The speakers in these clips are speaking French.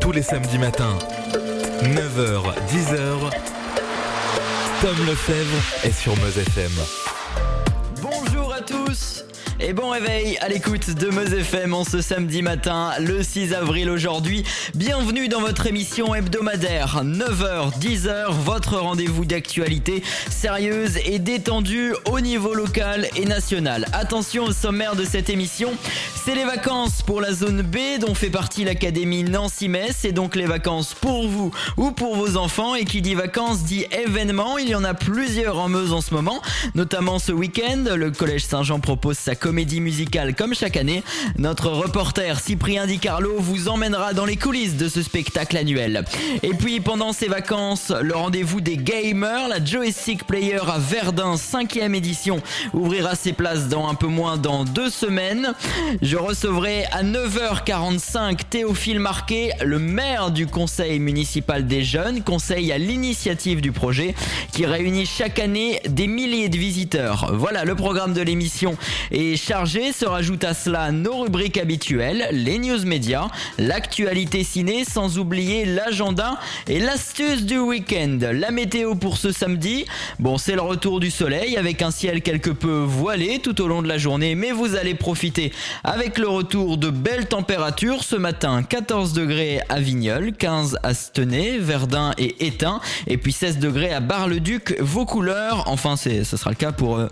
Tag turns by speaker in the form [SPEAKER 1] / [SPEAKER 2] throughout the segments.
[SPEAKER 1] Tous les samedis matins, 9h, 10h, Tom Lefebvre est sur Meuse FM.
[SPEAKER 2] Bonjour à tous et bon réveil à l'écoute de Meuse FM en ce samedi matin, le 6 avril aujourd'hui. Bienvenue dans votre émission hebdomadaire, 9h, 10h, votre rendez-vous d'actualité sérieuse et détendue au niveau local et national. Attention au sommaire de cette émission, c'est les vacances pour la zone B dont fait partie l'Académie Nancy-Metz. C'est donc les vacances pour vous ou pour vos enfants. Et qui dit vacances dit événement. Il y en a plusieurs en Meuse en ce moment, notamment ce week-end. Le Collège Saint-Jean propose sa comédie musicale comme chaque année. Notre reporter Cyprien Di Carlo vous emmènera dans les coulisses de ce spectacle annuel. Et puis pendant ces vacances, le rendez-vous des gamers, la Joystick Player à Verdun, 5ème édition, ouvrira ses places dans un peu moins dans deux semaines. Je recevrai à 9h45 Théophile Marquet, le maire du conseil municipal des jeunes, conseil à l'initiative du projet, qui réunit chaque année des milliers de visiteurs. Voilà, le programme de l'émission est chargé. Se rajoute à cela nos rubriques habituelles, les news médias, l'actualité ciné, sans oublier l'agenda et l'astuce du week-end. La météo pour ce samedi, bon, c'est le retour du soleil avec un ciel quelque peu voilé tout au long de la journée, mais vous allez profiter avec le retour de belles températures ce matin 14 degrés à Vignoles, 15 à Stenay, Verdun et Étain et puis 16 degrés à Bar-le-Duc, vos couleurs, enfin ce sera le cas pour euh,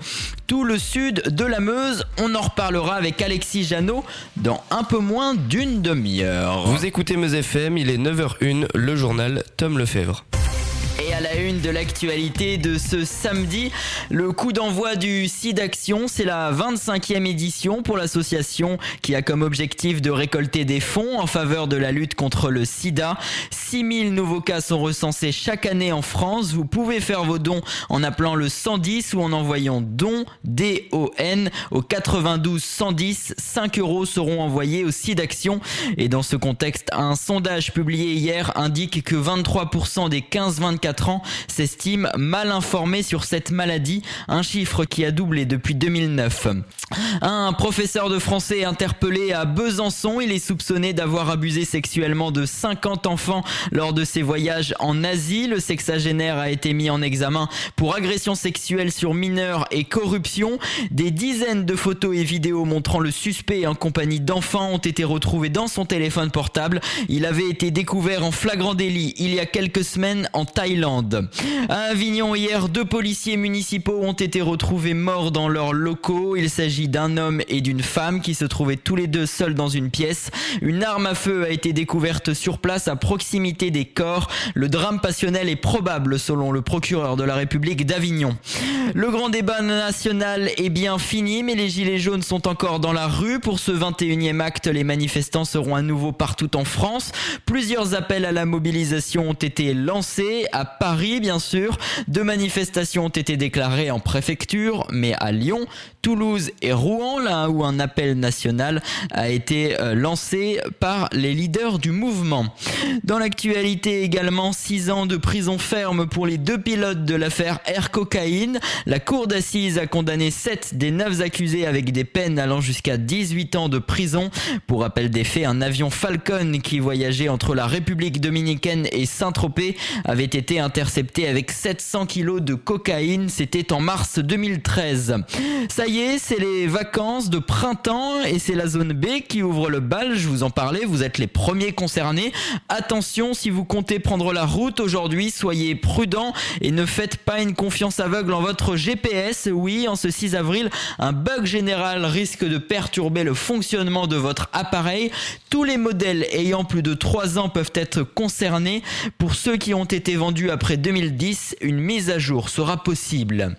[SPEAKER 2] tout le sud de la Meuse. On en reparlera avec Alexis Janot dans un peu moins d'une demi-heure.
[SPEAKER 3] Vous écoutez Meuse FM, il est 9h01, le journal Tom Lefebvre.
[SPEAKER 2] À la une de l'actualité de ce samedi, le coup d'envoi du SIDAction, c'est la 25e édition pour l'association qui a comme objectif de récolter des fonds en faveur de la lutte contre le sida. 6000 nouveaux cas sont recensés chaque année en France. Vous pouvez faire vos dons en appelant le 110 ou en envoyant don D-O-N au 92 110. 5 euros seront envoyés au SIDAction. Et dans ce contexte, un sondage publié hier indique que 23% des 15-24 s'estiment mal informés sur cette maladie, un chiffre qui a doublé depuis 2009. Un professeur de français interpellé à Besançon, il est soupçonné d'avoir abusé sexuellement de 50 enfants lors de ses voyages en Asie. Le sexagénaire a été mis en examen pour agression sexuelle sur mineurs et corruption. Des dizaines de photos et vidéos montrant le suspect en compagnie d'enfants ont été retrouvées dans son téléphone portable. Il avait été découvert en flagrant délit il y a quelques semaines en Thaïlande. À Avignon hier, deux policiers municipaux ont été retrouvés morts dans leurs locaux. Il s'agit d'un homme et d'une femme qui se trouvaient tous les deux seuls dans une pièce. Une arme à feu a été découverte sur place à proximité des corps. Le drame passionnel est probable selon le procureur de la République d'Avignon. Le grand débat national est bien fini, mais les Gilets jaunes sont encore dans la rue. Pour ce 21e acte, les manifestants seront à nouveau partout en France. Plusieurs appels à la mobilisation ont été lancés, à Paris bien sûr. Deux manifestations ont été déclarées en préfecture, mais à Lyon, Toulouse et Rouen, là où un appel national a été euh, lancé par les leaders du mouvement. Dans l'actualité également, 6 ans de prison ferme pour les deux pilotes de l'affaire Air Cocaïne. La cour d'assises a condamné 7 des 9 accusés avec des peines allant jusqu'à 18 ans de prison. Pour rappel des faits, un avion Falcon qui voyageait entre la République dominicaine et Saint-Tropez avait été intercepté avec 700 kilos de cocaïne. C'était en mars 2013. Ça y est, c'est les vacances de printemps et c'est la zone B qui ouvre le bal. Je vous en parlais, vous êtes les premiers concernés. Attention, si vous comptez prendre la route aujourd'hui, soyez prudents et ne faites pas une confiance aveugle en votre GPS. Oui, en ce 6 avril, un bug général risque de perturber le fonctionnement de votre appareil. Tous les modèles ayant plus de 3 ans peuvent être concernés. Pour ceux qui ont été vendus après 2010, une mise à jour sera possible.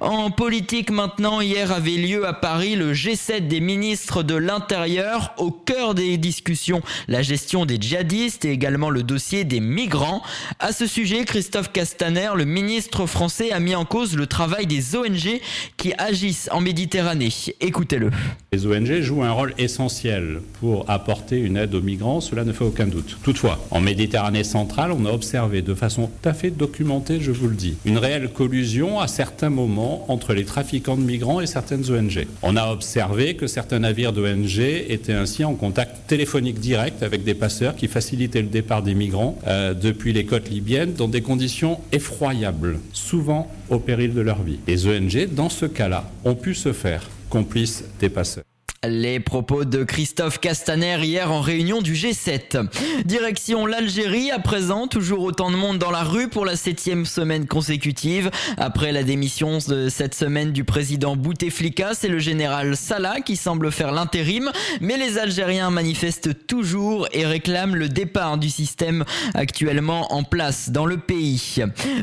[SPEAKER 2] En politique maintenant, hier avait lieu à Paris le G7 des ministres de l'Intérieur. Au cœur des discussions, la gestion des djihadistes et également le dossier des migrants. À ce sujet, Christophe Castaner, le ministre français, a mis en cause le travail des ONG qui agissent en Méditerranée. Écoutez-le.
[SPEAKER 4] Les ONG jouent un rôle essentiel pour apporter une aide aux migrants, cela ne fait aucun doute. Toutefois, en Méditerranée centrale, on a observé de façon documenté, je vous le dis. Une réelle collusion à certains moments entre les trafiquants de migrants et certaines ONG. On a observé que certains navires d'ONG étaient ainsi en contact téléphonique direct avec des passeurs qui facilitaient le départ des migrants euh, depuis les côtes libyennes dans des conditions effroyables, souvent au péril de leur vie. Les ONG, dans ce cas-là, ont pu se faire complices des passeurs.
[SPEAKER 2] Les propos de Christophe Castaner hier en réunion du G7. Direction l'Algérie à présent, toujours autant de monde dans la rue pour la septième semaine consécutive. Après la démission de cette semaine du président Bouteflika, c'est le général Salah qui semble faire l'intérim, mais les Algériens manifestent toujours et réclament le départ du système actuellement en place dans le pays.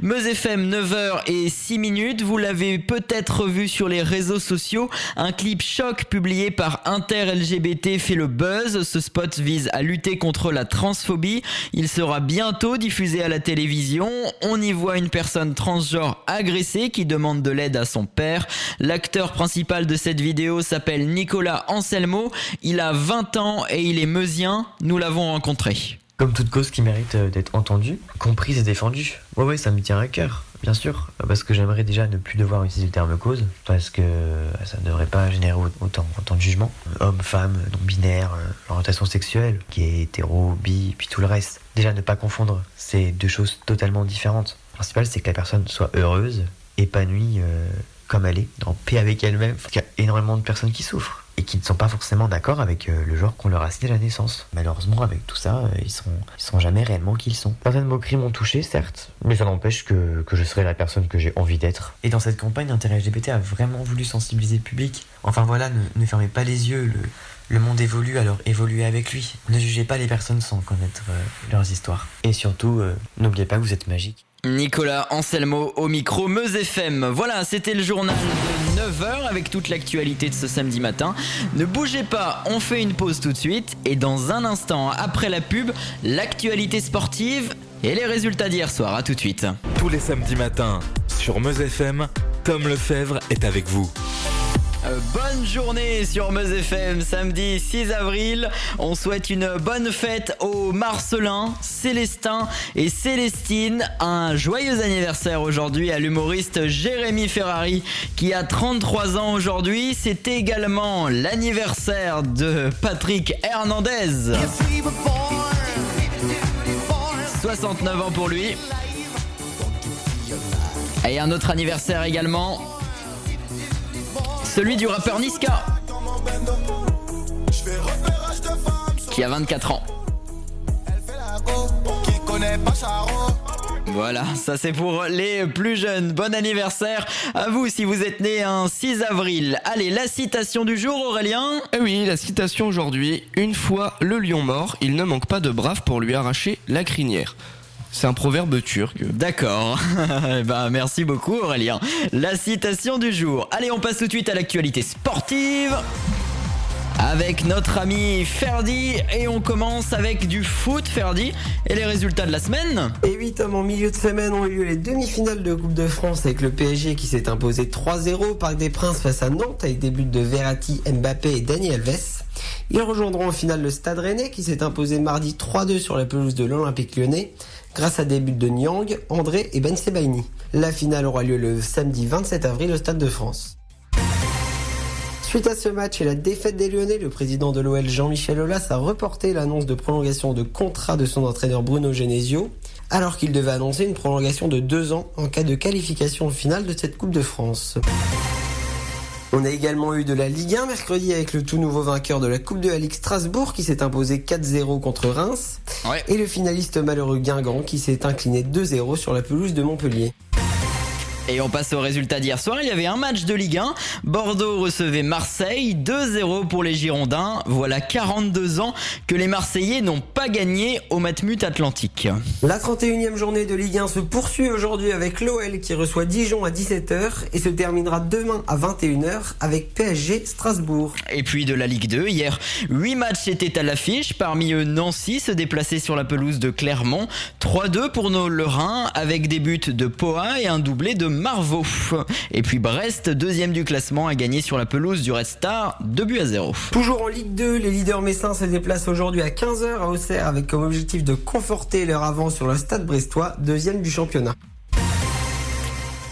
[SPEAKER 2] Meuse FM 9h et 6 minutes, vous l'avez peut-être vu sur les réseaux sociaux, un clip choc publié par Inter-LGBT fait le buzz. Ce spot vise à lutter contre la transphobie. Il sera bientôt diffusé à la télévision. On y voit une personne transgenre agressée qui demande de l'aide à son père. L'acteur principal de cette vidéo s'appelle Nicolas Anselmo. Il a 20 ans et il est meusien. Nous l'avons rencontré.
[SPEAKER 5] Comme toute cause qui mérite euh, d'être entendue, comprise et défendue. Ouais, ouais, ça me tient à cœur, bien sûr. Parce que j'aimerais déjà ne plus devoir utiliser le terme cause, parce que euh, ça ne devrait pas générer autant, autant de jugements. Hommes, femmes, non-binaires, euh, orientation sexuelle, qui est hétéro, bi, puis tout le reste. Déjà, ne pas confondre, c'est deux choses totalement différentes. Le principal, c'est que la personne soit heureuse, épanouie, comme elle est, en paix avec elle-même. Il y a énormément de personnes qui souffrent et qui ne sont pas forcément d'accord avec euh, le genre qu'on leur a signé à la naissance. Malheureusement, avec tout ça, euh, ils sont, ils sont jamais réellement qui ils sont. Certaines moqueries m'ont touché, certes, mais ça n'empêche que, je serai la personne que j'ai envie d'être. Et dans cette campagne, Intérêt LGBT a vraiment voulu sensibiliser le public. Enfin voilà, ne, fermez pas les yeux, le, le monde évolue, alors évoluez avec lui. Ne jugez pas les personnes sans connaître euh, leurs histoires. Et surtout, n'oubliez pas que vous êtes magique.
[SPEAKER 2] Nicolas Anselmo au micro Meuse FM. Voilà, c'était le journal de 9h avec toute l'actualité de ce samedi matin. Ne bougez pas, on fait une pause tout de suite et dans un instant après la pub, l'actualité sportive et les résultats d'hier soir. À tout de suite.
[SPEAKER 1] Tous les samedis matins sur Meuse FM, Tom Lefebvre est avec vous.
[SPEAKER 2] Euh, bonne journée sur Meuse FM, samedi 6 avril. On souhaite une bonne fête aux Marcelins, Célestin et Célestine. Un joyeux anniversaire aujourd'hui à l'humoriste Jérémy Ferrari qui a 33 ans aujourd'hui. C'est également l'anniversaire de Patrick Hernandez. 69 ans pour lui. Et un autre anniversaire également celui du rappeur Niska, qui a 24 ans. Voilà, ça c'est pour les plus jeunes. Bon anniversaire à vous si vous êtes né un 6 avril. Allez, la citation du jour, Aurélien
[SPEAKER 3] Eh oui, la citation aujourd'hui. Une fois le lion mort, il ne manque pas de braves pour lui arracher la crinière. C'est un proverbe turc.
[SPEAKER 2] D'accord. bah, merci beaucoup Aurélien. La citation du jour. Allez, on passe tout de suite à l'actualité sportive. Avec notre ami Ferdi et on commence avec du foot Ferdi et les résultats de la semaine?
[SPEAKER 6] Et oui Tom, en milieu de semaine ont eu lieu les demi-finales de Coupe de France avec le PSG qui s'est imposé 3-0 au Parc des Princes face à Nantes avec des buts de Verratti, Mbappé et Dani Alves. Ils rejoindront en finale le Stade Rennais qui s'est imposé mardi 3-2 sur la pelouse de l'Olympique Lyonnais grâce à des buts de Nyang, André et Ben Sebaini. La finale aura lieu le samedi 27 avril au Stade de France. Suite à ce match et la défaite des Lyonnais, le président de l'OL Jean-Michel Aulas a reporté l'annonce de prolongation de contrat de son entraîneur Bruno Genesio, alors qu'il devait annoncer une prolongation de deux ans en cas de qualification finale de cette Coupe de France. On a également eu de la Ligue 1 mercredi avec le tout nouveau vainqueur de la Coupe de la Ligue Strasbourg qui s'est imposé 4-0 contre Reims. Et le finaliste malheureux Guingamp qui s'est incliné 2-0 sur la pelouse de Montpellier.
[SPEAKER 2] Et on passe au résultat d'hier soir. Il y avait un match de Ligue 1. Bordeaux recevait Marseille. 2-0 pour les Girondins. Voilà 42 ans que les Marseillais n'ont pas gagné au Matmut Atlantique.
[SPEAKER 6] La 31e journée de Ligue 1 se poursuit aujourd'hui avec l'OL qui reçoit Dijon à 17h et se terminera demain à 21h avec PSG Strasbourg.
[SPEAKER 2] Et puis de la Ligue 2, hier, 8 matchs étaient à l'affiche. Parmi eux, Nancy se déplaçait sur la pelouse de Clermont. 3-2 pour nos Lorrains avec des buts de Poa et un doublé de Marvaux. Et puis Brest, deuxième du classement, a gagné sur la pelouse du Red Star 2 buts à 0.
[SPEAKER 6] Toujours en Ligue 2, les leaders messins se déplacent aujourd'hui à 15h à Auxerre avec comme objectif de conforter leur avance sur le stade brestois, deuxième du championnat.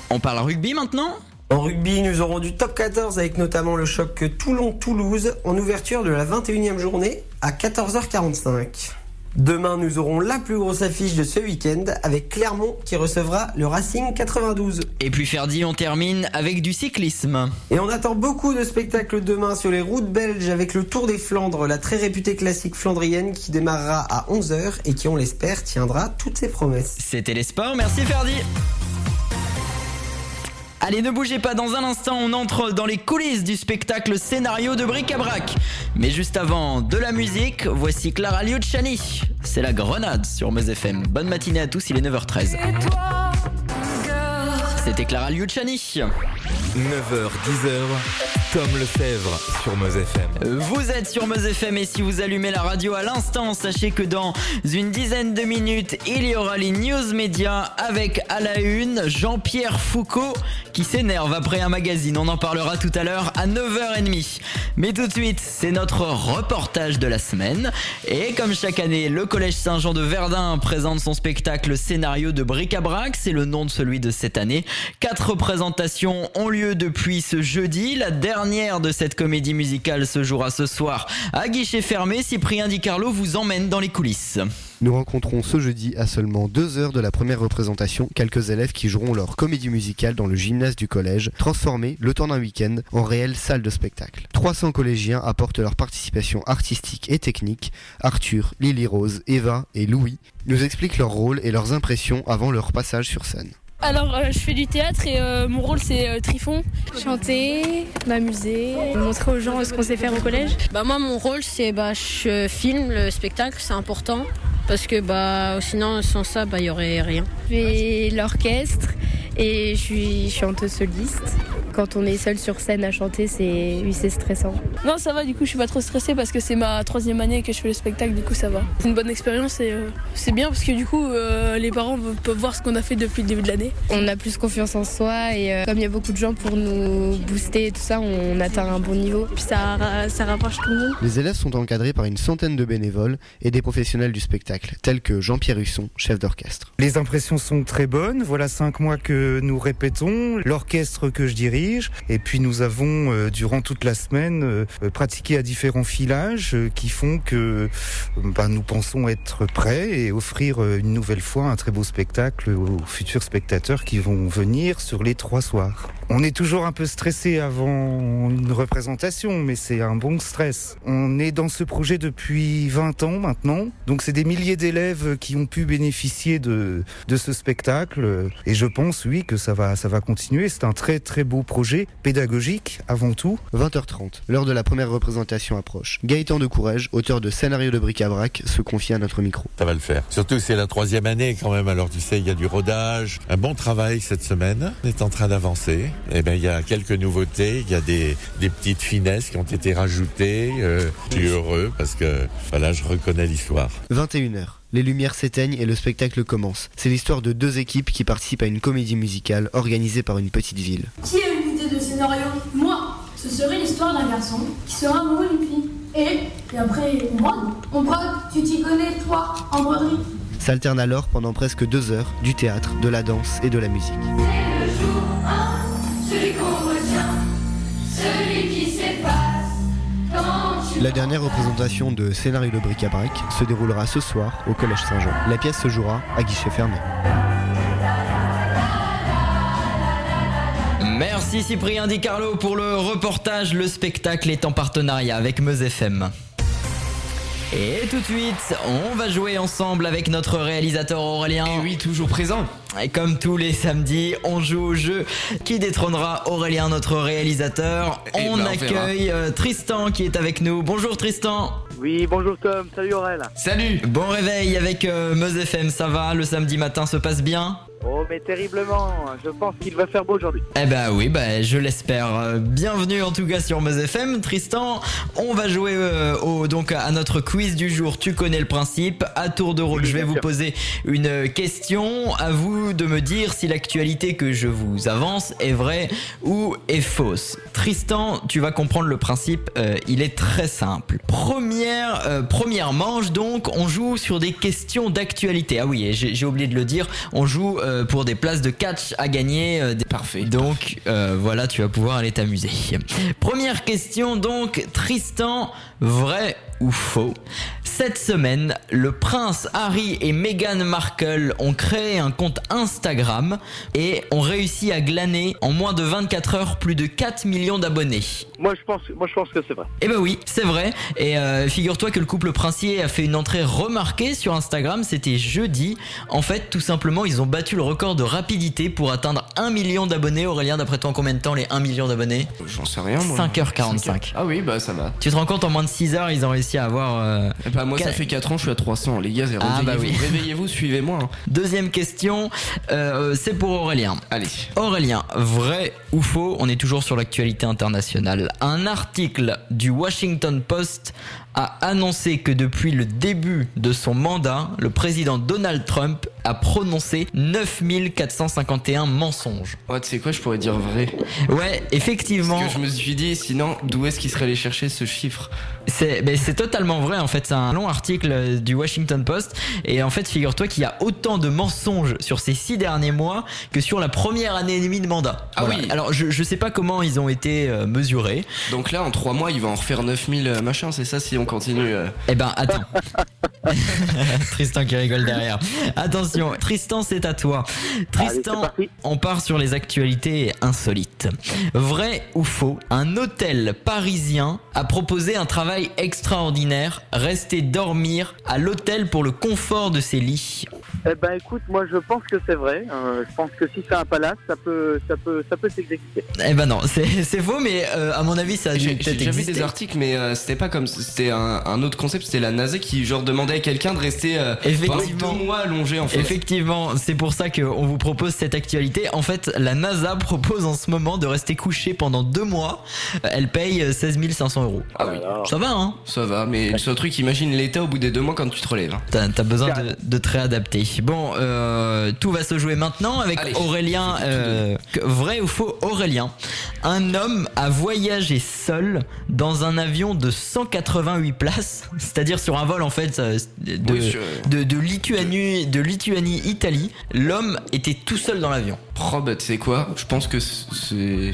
[SPEAKER 2] On parle rugby maintenant?
[SPEAKER 6] En rugby, nous aurons du top 14 avec notamment le choc Toulon-Toulouse en ouverture de la 21e journée à 14h45. Demain, nous aurons la plus grosse affiche de ce week-end avec Clermont qui recevra le Racing 92.
[SPEAKER 2] Et puis Ferdi, on termine avec du cyclisme.
[SPEAKER 6] Et on attend beaucoup de spectacles demain sur les routes belges avec le Tour des Flandres, la très réputée classique flandrienne qui démarrera à 11h et qui, on l'espère, tiendra toutes ses promesses.
[SPEAKER 2] C'était les sports, merci Ferdi. Allez, ne bougez pas, dans un instant, on entre dans les coulisses du spectacle scénario de Bric-à-Brac. Mais juste avant de la musique, voici Clara Liucciani. C'est la grenade sur Meuse FM. Bonne matinée à tous, il est 9h13. C'était Clara Liucciani.
[SPEAKER 1] 9h, 10h. Tom Lefebvre sur Meuse FM.
[SPEAKER 2] Vous êtes sur Meuse FM et si vous allumez la radio à l'instant, sachez que dans une dizaine de minutes, il y aura les news médias avec à la une Jean-Pierre Foucault qui s'énerve après un magazine. On en parlera tout à l'heure à 9h30. Mais tout de suite, c'est notre reportage de la semaine. Et comme chaque année, le Collège Saint-Jean de Verdun présente son spectacle scénario de bric-à-brac. C'est le nom de celui de cette année. Quatre représentations ont lieu depuis ce jeudi. La dernière de cette comédie musicale se jouera ce soir à guichet fermé. Cyprien Di Carlo vous emmène dans les coulisses.
[SPEAKER 7] Nous rencontrons ce jeudi à seulement deux heures de la première représentation quelques élèves qui joueront leur comédie musicale dans le gymnase du collège, transformé le temps d'un week-end en réelle salle de spectacle. 300 collégiens apportent leur participation artistique et technique. Arthur, Lily Rose, Eva et Louis nous expliquent leur rôle et leurs impressions avant leur passage sur scène.
[SPEAKER 8] Alors, euh, je fais du théâtre et euh, mon rôle c'est euh, Trifon. Chanter, m'amuser, montrer aux gens ce qu'on sait faire au collège.
[SPEAKER 9] Bah moi, mon rôle c'est bah je filme le spectacle, c'est important parce que bah sinon sans ça bah il y aurait rien.
[SPEAKER 8] Je fais l'orchestre et je suis chanteuse soliste. Quand on est seul sur scène à chanter, c'est oui, c'est stressant. Non, ça va, du coup, je suis pas trop stressée parce que c'est ma troisième année que je fais le spectacle, du coup, ça va. C'est une bonne expérience et euh, c'est bien parce que du coup, euh, les parents peuvent voir ce qu'on a fait depuis le début de l'année. On a plus confiance en soi et euh, comme il y a beaucoup de gens pour nous booster et tout ça, on atteint un bon niveau. Puis ça, ça rapproche tout le monde.
[SPEAKER 7] Les élèves sont encadrés par une centaine de bénévoles et des professionnels du spectacle, tels que Jean-Pierre Husson, chef d'orchestre.
[SPEAKER 10] Les impressions sont très bonnes. Voilà cinq mois que nous répétons. L'orchestre que je dirige et puis nous avons, euh, durant toute la semaine, euh, pratiqué à différents filages euh, qui font que bah, nous pensons être prêts et offrir une nouvelle fois un très beau spectacle aux futurs spectateurs qui vont venir sur les trois soirs. On est toujours un peu stressé avant une représentation, mais c'est un bon stress. On est dans ce projet depuis 20 ans maintenant, donc c'est des milliers d'élèves qui ont pu bénéficier de, de ce spectacle, et je pense, oui, que ça va, ça va continuer. C'est un très très beau projet pédagogique avant tout.
[SPEAKER 7] 20h30, l'heure de la première représentation approche. Gaëtan de Courage, auteur de Scénario de bric-à-brac, se confie à notre micro.
[SPEAKER 11] Ça va le faire. Surtout c'est la troisième année quand même, alors tu sais, il y a du rodage, un bon travail cette semaine. On est en train d'avancer. Et eh ben il y a quelques nouveautés, il y a des, des petites finesses qui ont été rajoutées. Euh, je suis heureux parce que voilà, je reconnais l'histoire.
[SPEAKER 7] 21h les lumières s'éteignent et le spectacle commence. C'est l'histoire de deux équipes qui participent à une comédie musicale organisée par une petite ville.
[SPEAKER 12] Qui a une idée de scénario? Moi Ce serait l'histoire d'un garçon qui sera amoureux d'une fille. Et, et après, on brode. On brode, tu t'y connais, toi, en broderie.
[SPEAKER 7] S'alterne alors pendant presque deux heures du théâtre, de la danse et de la musique.
[SPEAKER 13] C'est le jour 1, celui qu'on retient, celui qui s'efface quand
[SPEAKER 7] la dernière représentation de Scénario de bric-à-brac se déroulera ce soir au Collège Saint-Jean. La pièce se jouera à guichet fermé.
[SPEAKER 2] Merci Cyprien Di Carlo pour le reportage. Le spectacle est en partenariat avec Meuse FM. Et tout de suite, on va jouer ensemble avec notre réalisateur Aurélien.
[SPEAKER 3] Et oui, toujours présent.
[SPEAKER 2] Et comme tous les samedis, on joue au jeu qui détrônera Aurélien, notre réalisateur. Eh on ben, accueille euh, Tristan qui est avec nous. Bonjour Tristan.
[SPEAKER 14] Oui, bonjour Tom. Salut Aurélien.
[SPEAKER 3] Salut.
[SPEAKER 2] Bon réveil avec euh, Meuse FM, ça va? Le samedi matin se passe bien?
[SPEAKER 14] Oh, mais terriblement. Je pense qu'il va faire beau aujourd'hui.
[SPEAKER 2] Eh ben oui, bah, je l'espère. Euh, Bienvenue en tout cas sur Meuse FM. Tristan, on va jouer euh, au, donc à notre quiz du jour. Tu connais le principe. À tour de rôle, je vais vous poser une question. À vous de me dire si l'actualité que je vous avance est vraie ou est fausse. Tristan, tu vas comprendre le principe. euh, il est très simple. Première, euh, première manche donc, on joue sur des questions d'actualité. Ah oui, j'ai oublié de le dire. On joue euh, pour des places de catch à gagner. euh, des-
[SPEAKER 3] Parfait.
[SPEAKER 2] donc euh, voilà, tu vas pouvoir aller t'amuser. Première question donc, Tristan, vrai ou faux Cette semaine, le prince Harry et Meghan Markle ont créé un compte Instagram et ont réussi à glaner en moins de 24 heures plus de 4 millions d'abonnés.
[SPEAKER 14] Moi, je pense, moi, je pense que c'est vrai.
[SPEAKER 2] Eh ben oui, c'est vrai. Et euh, figure-toi que le couple princier a fait une entrée remarquée sur Instagram, c'était jeudi. En fait, tout simplement, ils ont battu le record de rapidité pour atteindre 1 million d'abonnés. Aurélien, d'après toi, en combien de temps les 1 million d'abonnés?
[SPEAKER 3] J'en sais rien, moi.
[SPEAKER 2] 5h45.
[SPEAKER 3] Ah oui, bah ça va.
[SPEAKER 2] Tu te rends compte, en moins de 6 heures, ils ont réussi à avoir... euh,
[SPEAKER 3] Eh bah, moi, ça fait 4 ans, je suis à 300. Les gars,
[SPEAKER 2] Ah, bah oui.
[SPEAKER 3] réveillez-vous, suivez-moi. hein.
[SPEAKER 2] Deuxième question, euh, c'est pour Aurélien.
[SPEAKER 3] Allez.
[SPEAKER 2] Aurélien, vrai ou faux On est toujours sur l'actualité internationale. Un article du Washington Post a annoncé que depuis le début de son mandat, le président Donald Trump a prononcé 9451 mensonges.
[SPEAKER 3] Ouais, tu sais quoi, je pourrais dire vrai.
[SPEAKER 2] Ouais, effectivement.
[SPEAKER 3] Parce que je me suis dit, sinon, d'où est-ce qu'il serait allé chercher ce chiffre?
[SPEAKER 2] C'est ben, c'est totalement vrai en fait, c'est un long article euh, du Washington Post et en fait figure-toi qu'il y a autant de mensonges sur ces six derniers mois que sur la première année et demie de mandat.
[SPEAKER 3] Ah
[SPEAKER 2] Voilà.
[SPEAKER 3] oui.
[SPEAKER 2] Alors je, je sais pas comment ils ont été euh, mesurés.
[SPEAKER 3] Donc là, en 3 mois, il va en refaire 9000 euh, machin, c'est ça si on continue euh.
[SPEAKER 2] Eh ben attends. Tristan qui rigole derrière. Attention, Tristan c'est à toi. Tristan, on part sur les actualités insolites. Vrai ou faux, un hôtel parisien a proposé un travail extraordinaire, rester dormir à l'hôtel pour le confort de ses lits.
[SPEAKER 14] Eh ben, écoute, moi, je pense que c'est vrai. Euh, je pense que si c'est un palace, ça peut, ça peut, ça peut s'exécuter.
[SPEAKER 2] Eh ben non, c'est c'est faux, mais euh, à mon avis ça a dû
[SPEAKER 3] J'ai j'ai
[SPEAKER 2] peut-être
[SPEAKER 3] déjà vu des articles, mais euh, c'était pas comme c'était un, un autre concept, c'était la NASA qui genre demandait à quelqu'un de rester euh, pendant
[SPEAKER 2] Effectivement.
[SPEAKER 3] deux mois allongé en fait.
[SPEAKER 2] Effectivement, c'est pour ça qu'on vous propose cette actualité. En fait, la NASA propose en ce moment de rester couché pendant deux mois. Elle paye 16 500 euros.
[SPEAKER 3] Ah oui.
[SPEAKER 2] Ça va, hein
[SPEAKER 3] Ça va, mais seul truc, imagine l'état au bout des deux mois quand tu te relèves. hein.
[SPEAKER 2] T'as besoin de, de te réadapter. Bon, euh, tout va se jouer maintenant avec
[SPEAKER 3] Allez,
[SPEAKER 2] Aurélien. euh, vrai ou faux, Aurélien Un homme a voyagé seul dans un avion de 188 places, c'est-à-dire sur un vol en fait euh, de,
[SPEAKER 3] Oui, sur-
[SPEAKER 2] de, de Lituanie, de Lituanie, Italie. L'homme était tout seul dans l'avion.
[SPEAKER 3] Oh bah tu sais quoi, je pense que c'est...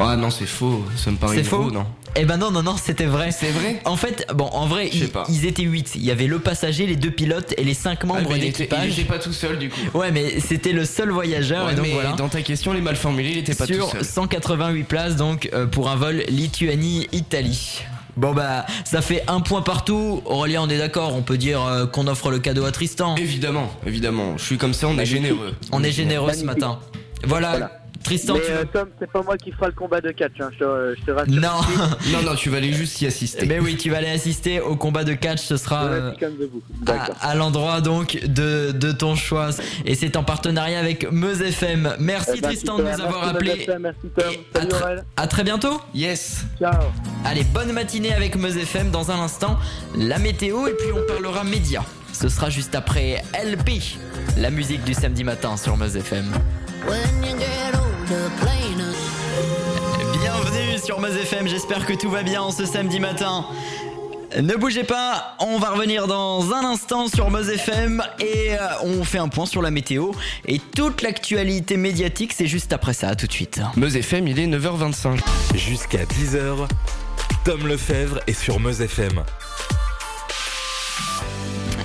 [SPEAKER 3] Ah non c'est faux, ça me paraît
[SPEAKER 2] C'est faux?
[SPEAKER 3] gros, non
[SPEAKER 2] Eh ben non, non, non, c'était vrai.
[SPEAKER 3] C'est vrai?
[SPEAKER 2] En fait, bon, en vrai, ils,
[SPEAKER 3] pas.
[SPEAKER 2] ils étaient 8. Il y avait le passager, les deux pilotes et les cinq
[SPEAKER 3] Ah,
[SPEAKER 2] membres
[SPEAKER 3] mais il, était, il
[SPEAKER 2] d'équipage.
[SPEAKER 3] était pas tout seul du coup.
[SPEAKER 2] Ouais, mais c'était le seul voyageur
[SPEAKER 3] Ouais,
[SPEAKER 2] et donc
[SPEAKER 3] mais
[SPEAKER 2] voilà.
[SPEAKER 3] dans ta question, les mal formulés, il était pas
[SPEAKER 2] Sur
[SPEAKER 3] tout seul.
[SPEAKER 2] 188 places donc euh, pour un vol Lituanie-Italie. Bon bah ça fait un point partout. Aurélien on est d'accord, on peut dire euh, qu'on offre le cadeau à Tristan.
[SPEAKER 3] Évidemment, évidemment, je suis comme ça, on est généreux.
[SPEAKER 2] On est généreux ce matin. Voilà, Tristan
[SPEAKER 14] Mais
[SPEAKER 2] tu
[SPEAKER 14] euh, Tom, c'est pas moi qui fera le combat de catch, hein, je, te, je te rassure.
[SPEAKER 2] Non.
[SPEAKER 3] non, non, tu vas aller juste y assister.
[SPEAKER 2] Mais oui, tu vas aller assister au combat de catch, ce sera
[SPEAKER 14] Je
[SPEAKER 2] euh, à,
[SPEAKER 14] D'accord.
[SPEAKER 2] à l'endroit donc de, de ton choix. Et c'est en partenariat avec Meuse FM. Merci
[SPEAKER 14] Eh ben,
[SPEAKER 2] Tristan de nous avoir appelé.
[SPEAKER 14] Merci Tom.
[SPEAKER 2] À, tr- à très bientôt.
[SPEAKER 3] Yes.
[SPEAKER 14] Ciao.
[SPEAKER 2] Allez, bonne matinée avec Meuse FM. Dans un instant, la météo et puis on parlera médias. Ce sera juste après LP, la musique du samedi matin sur Meuse FM. Bienvenue sur Meuse FM, j'espère que tout va bien en ce samedi matin. Ne bougez pas, on va revenir dans un instant sur Meuse FM et euh, on fait un point sur la météo et toute l'actualité médiatique, c'est juste après ça, à tout de suite.
[SPEAKER 3] Meuse FM, il est 9h25.
[SPEAKER 1] Jusqu'à 10h, Tom Lefebvre est sur Meuse FM.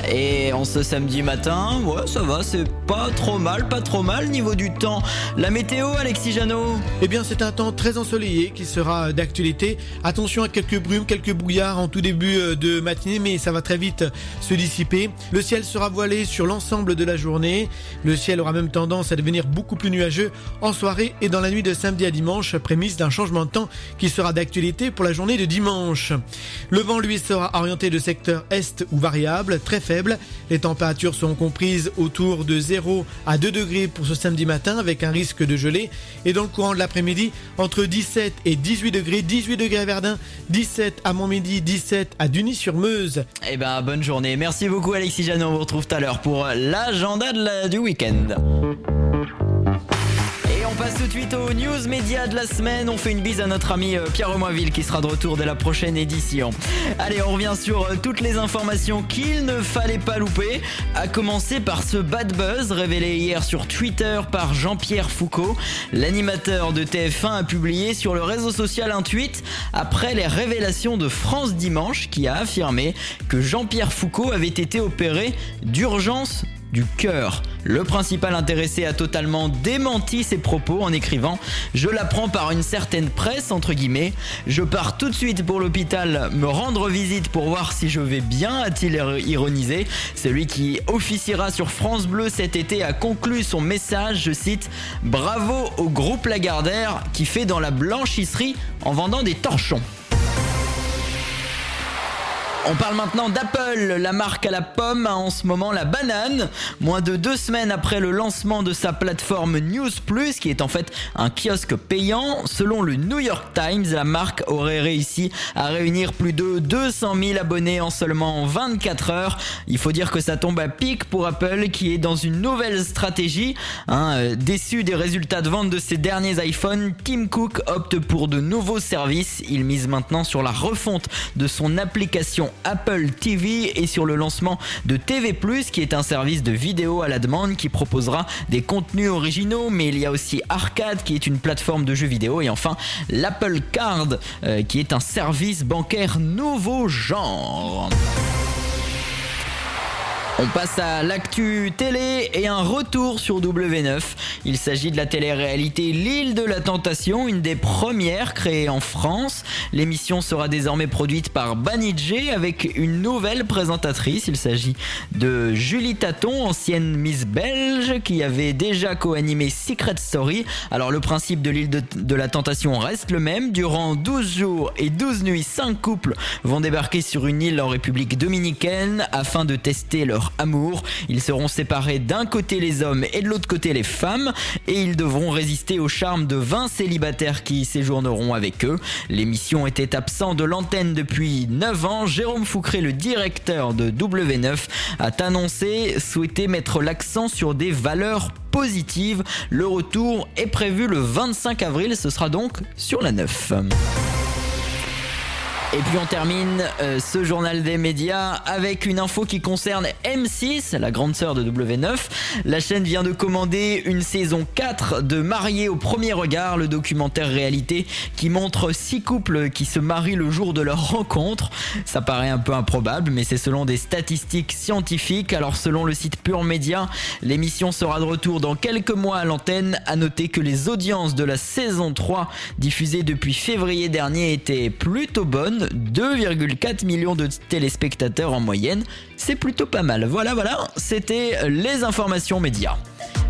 [SPEAKER 2] Et en ce samedi matin, ouais, ça va, c'est pas trop mal, pas trop mal niveau du temps. La météo, Alexis Janot
[SPEAKER 15] Eh bien, c'est un temps très ensoleillé qui sera d'actualité. Attention à quelques brumes, quelques brouillards en tout début euh, de matinée, mais ça va très vite se dissiper. Le ciel sera voilé sur l'ensemble de la journée. Le ciel aura même tendance à devenir beaucoup plus nuageux en soirée et dans la nuit de samedi à dimanche, prémisse d'un changement de temps qui sera d'actualité pour la journée de dimanche. Le vent, lui, sera orienté de secteur est ou variable, très faible Les températures sont comprises autour de 0 à 2 degrés pour ce samedi matin avec un risque de gelée. Et dans le courant de l'après-midi, entre 17 et 18 degrés, 18 degrés à Verdun, 17 à Montmidi, 17 à Duny-sur-Meuse.
[SPEAKER 2] Eh ben, bonne journée. Merci beaucoup, Alexis Jeannot. On vous retrouve tout à l'heure pour l'agenda du week-end. Tout de suite aux news médias de la semaine. On fait une bise à notre ami euh, Pierre Romoisville qui sera de retour dès la prochaine édition. Allez, on revient sur euh, toutes les informations qu'il ne fallait pas louper. À commencer par ce bad buzz révélé hier sur Twitter par Jean-Pierre Foucault. L'animateur de TF1 a publié sur le réseau social un tweet après les révélations de France Dimanche qui a affirmé que Jean-Pierre Foucault avait été opéré d'urgence du cœur. Le principal intéressé a totalement démenti ses propos en écrivant Je l'apprends par une certaine presse, entre guillemets. Je pars tout de suite pour l'hôpital me rendre visite pour voir si je vais bien, a-t-il ironisé. Celui qui officiera sur France Bleu cet été a conclu son message, je cite Bravo au groupe Lagardère qui fait dans la blanchisserie en vendant des torchons. On parle maintenant d'Apple. La marque à la pomme a en ce moment la banane. Moins de deux semaines après le lancement de sa plateforme News Plus, qui est en fait un kiosque payant, selon le New York Times, la marque aurait réussi à réunir plus de 200 000 abonnés en seulement 24 heures. Il faut dire que ça tombe à pic pour Apple, qui est dans une nouvelle stratégie. Hein, euh, déçu des résultats de vente de ses derniers iPhones, Tim Cook opte pour de nouveaux services. Il mise maintenant sur la refonte de son application Apple TV et sur le lancement de TV+, qui est un service de vidéo à la demande qui proposera des contenus originaux, mais il y a aussi Arcade, qui est une plateforme de jeux vidéo, et enfin l'Apple Card, euh, qui est un service bancaire nouveau genre. On passe à l'actu télé et un retour sur W9. Il s'agit de la télé-réalité L'île de la Tentation, une des premières créées en France. L'émission sera désormais produite par Banijé avec une nouvelle présentatrice. Il s'agit de Julie Taton, ancienne Miss Belge, qui avait déjà co-animé Secret Story. Alors le principe de l'île de, la Tentation reste le même. Durant 12 jours et 12 nuits, 5 couples vont débarquer sur une île en République dominicaine afin de tester leur amour. Ils seront séparés d'un côté les hommes et de l'autre côté les femmes et ils devront résister au charme de 20 célibataires qui séjourneront avec eux. L'émission était absent de l'antenne depuis 9 ans. Jérôme Foucré, le directeur de W9, a annoncé souhaiter mettre l'accent sur des valeurs positives. Le retour est prévu le 25 avril, ce sera donc sur la 9. Et puis on termine euh, ce journal des médias avec une info qui concerne M6, la grande sœur de W9. La chaîne vient de commander une saison 4 de Mariés au premier regard, le documentaire réalité qui montre six couples qui se marient le jour de leur rencontre. Ça paraît un peu improbable, mais c'est selon des statistiques scientifiques. Alors selon le site Pure Média, l'émission sera de retour dans quelques mois à l'antenne. À noter que les audiences de la saison 3 diffusée depuis février dernier étaient plutôt bonnes. 2,4 millions de téléspectateurs en moyenne. C'est plutôt pas mal. Voilà, voilà, c'était les informations médias.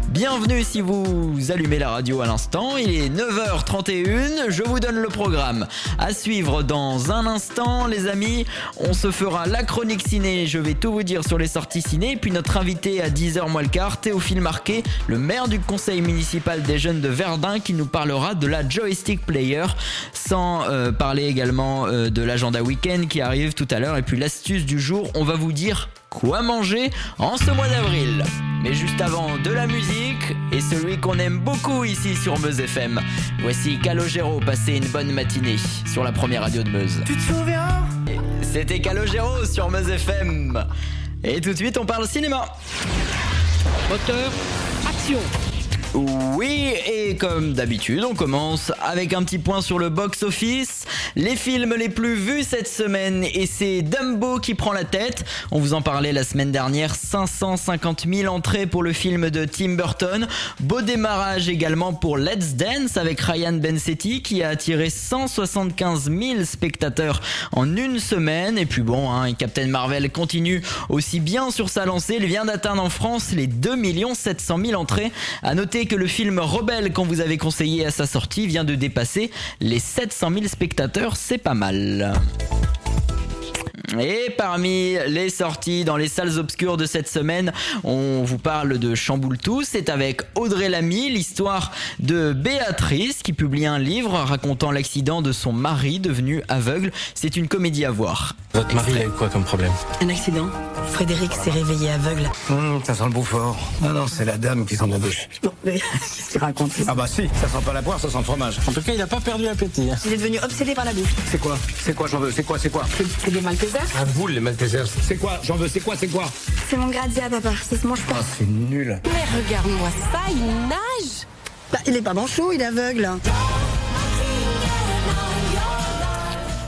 [SPEAKER 2] Bienvenue si vous allumez la radio à l'instant, il est 9h31, je vous donne le programme. À suivre dans un instant les amis, on se fera la chronique ciné, je vais tout vous dire sur les sorties ciné, puis notre invité à 10h moins le quart, Théophile Marquet, le maire du conseil municipal des jeunes de Verdun qui nous parlera de la joystick player, sans euh, parler également euh, de l'agenda week-end qui arrive tout à l'heure, et puis l'astuce du jour, on va vous dire quoi manger en ce mois d'avril. Mais juste avant, de la musique et celui qu'on aime beaucoup ici sur Meuse FM. Voici Calogero passer une bonne matinée sur la première radio de Meuse.
[SPEAKER 16] Tu te souviens?
[SPEAKER 2] C'était Calogero sur Meuse FM. Et tout de suite, on parle cinéma.
[SPEAKER 16] Moteur, action
[SPEAKER 2] Oui, et comme d'habitude, on commence avec un petit point sur le box-office. Les films les plus vus cette semaine, et c'est Dumbo qui prend la tête. On vous en parlait la semaine dernière, 550 000 entrées pour le film de Tim Burton. Beau démarrage également pour Let's Dance avec Ryan Bensetti qui a attiré 175 000 spectateurs en une semaine. Et puis bon, hein, Captain Marvel continue aussi bien sur sa lancée. Il vient d'atteindre en France les 2 700 000 entrées. À noter que le film Rebelle qu'on vous avait conseillé à sa sortie vient de dépasser les 700 000 spectateurs, c'est pas mal. Et parmi les sorties dans les salles obscures de cette semaine, on vous parle de Chamboule tous. C'est avec Audrey Lamy, l'histoire de Béatrice qui publie un livre racontant l'accident de son mari devenu aveugle. C'est une comédie à voir.
[SPEAKER 17] Votre mari a eu quoi comme problème?
[SPEAKER 18] Un accident. Frédéric s'est réveillé aveugle.
[SPEAKER 17] Hum, Ça sent le Beaufort. Non, non, c'est la dame qui s'en embauche.
[SPEAKER 18] Non, mais qu'est-ce qu'il raconte
[SPEAKER 17] Ah bah si, ça sent pas la poire, ça sent le fromage. En tout cas, il a pas perdu appétit. hein.
[SPEAKER 18] Il est devenu obsédé par la bouffe.
[SPEAKER 17] C'est quoi? C'est quoi, j'en veux C'est quoi, c'est quoi?
[SPEAKER 18] C'est des Maltesers
[SPEAKER 17] À vous, les Maltesers. C'est quoi J'en veux, c'est quoi, c'est quoi
[SPEAKER 18] C'est mon gradient, papa. Ça se mange pas.
[SPEAKER 17] Ah, c'est nul.
[SPEAKER 18] Mais regarde-moi ça, il nage Bah, il est pas manchot, il est aveugle.